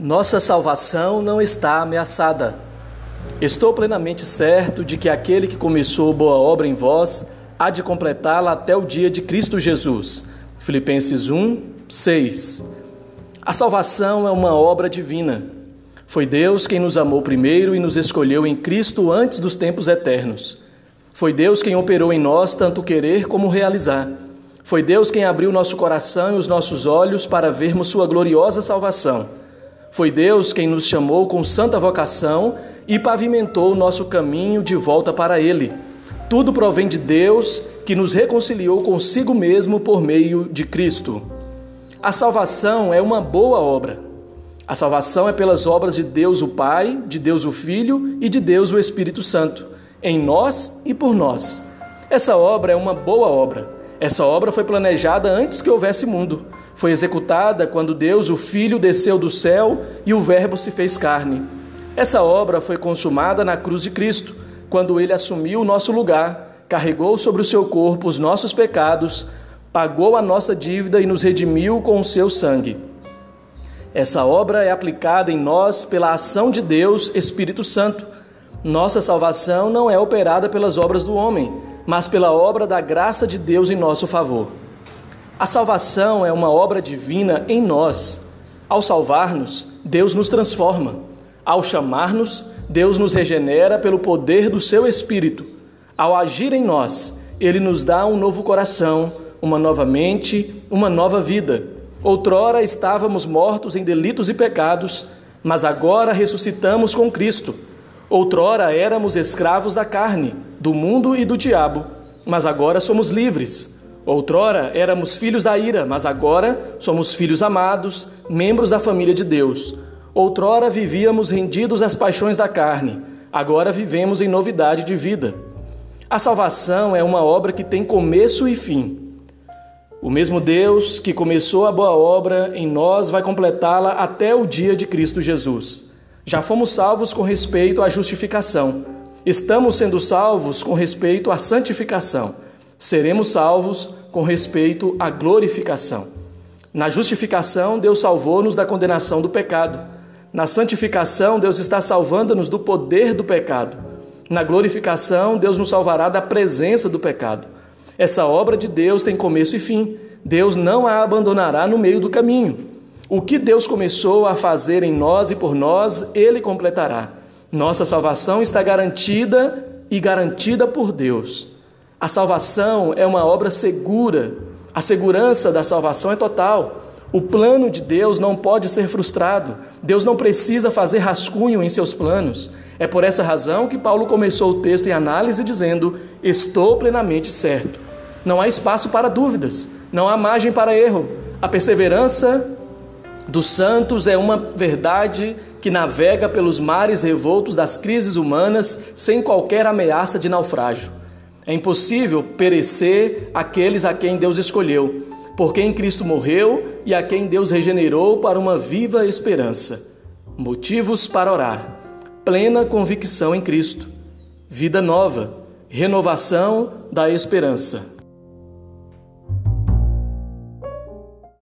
Nossa salvação não está ameaçada. Estou plenamente certo de que aquele que começou boa obra em vós há de completá-la até o dia de Cristo Jesus. Filipenses 1, 6. A salvação é uma obra divina. Foi Deus quem nos amou primeiro e nos escolheu em Cristo antes dos tempos eternos. Foi Deus quem operou em nós tanto querer como realizar. Foi Deus quem abriu nosso coração e os nossos olhos para vermos Sua gloriosa salvação. Foi Deus quem nos chamou com santa vocação e pavimentou o nosso caminho de volta para Ele. Tudo provém de Deus que nos reconciliou consigo mesmo por meio de Cristo. A salvação é uma boa obra. A salvação é pelas obras de Deus o Pai, de Deus o Filho e de Deus o Espírito Santo, em nós e por nós. Essa obra é uma boa obra. Essa obra foi planejada antes que houvesse mundo foi executada quando Deus, o Filho, desceu do céu e o Verbo se fez carne. Essa obra foi consumada na cruz de Cristo, quando ele assumiu o nosso lugar, carregou sobre o seu corpo os nossos pecados, pagou a nossa dívida e nos redimiu com o seu sangue. Essa obra é aplicada em nós pela ação de Deus, Espírito Santo. Nossa salvação não é operada pelas obras do homem, mas pela obra da graça de Deus em nosso favor. A salvação é uma obra divina em nós. Ao salvar-nos, Deus nos transforma. Ao chamar-nos, Deus nos regenera pelo poder do seu Espírito. Ao agir em nós, Ele nos dá um novo coração, uma nova mente, uma nova vida. Outrora estávamos mortos em delitos e pecados, mas agora ressuscitamos com Cristo. Outrora éramos escravos da carne, do mundo e do diabo, mas agora somos livres. Outrora éramos filhos da ira, mas agora somos filhos amados, membros da família de Deus. Outrora vivíamos rendidos às paixões da carne, agora vivemos em novidade de vida. A salvação é uma obra que tem começo e fim. O mesmo Deus que começou a boa obra em nós vai completá-la até o dia de Cristo Jesus. Já fomos salvos com respeito à justificação. Estamos sendo salvos com respeito à santificação seremos salvos com respeito à glorificação. Na justificação, Deus salvou-nos da condenação do pecado. Na santificação, Deus está salvando-nos do poder do pecado. Na glorificação, Deus nos salvará da presença do pecado. Essa obra de Deus tem começo e fim. Deus não a abandonará no meio do caminho. O que Deus começou a fazer em nós e por nós, Ele completará. Nossa salvação está garantida e garantida por Deus. A salvação é uma obra segura. A segurança da salvação é total. O plano de Deus não pode ser frustrado. Deus não precisa fazer rascunho em seus planos. É por essa razão que Paulo começou o texto em análise dizendo: Estou plenamente certo. Não há espaço para dúvidas, não há margem para erro. A perseverança dos santos é uma verdade que navega pelos mares revoltos das crises humanas sem qualquer ameaça de naufrágio. É impossível perecer aqueles a quem Deus escolheu, por quem Cristo morreu e a quem Deus regenerou para uma viva esperança. Motivos para orar: plena convicção em Cristo, vida nova, renovação da esperança.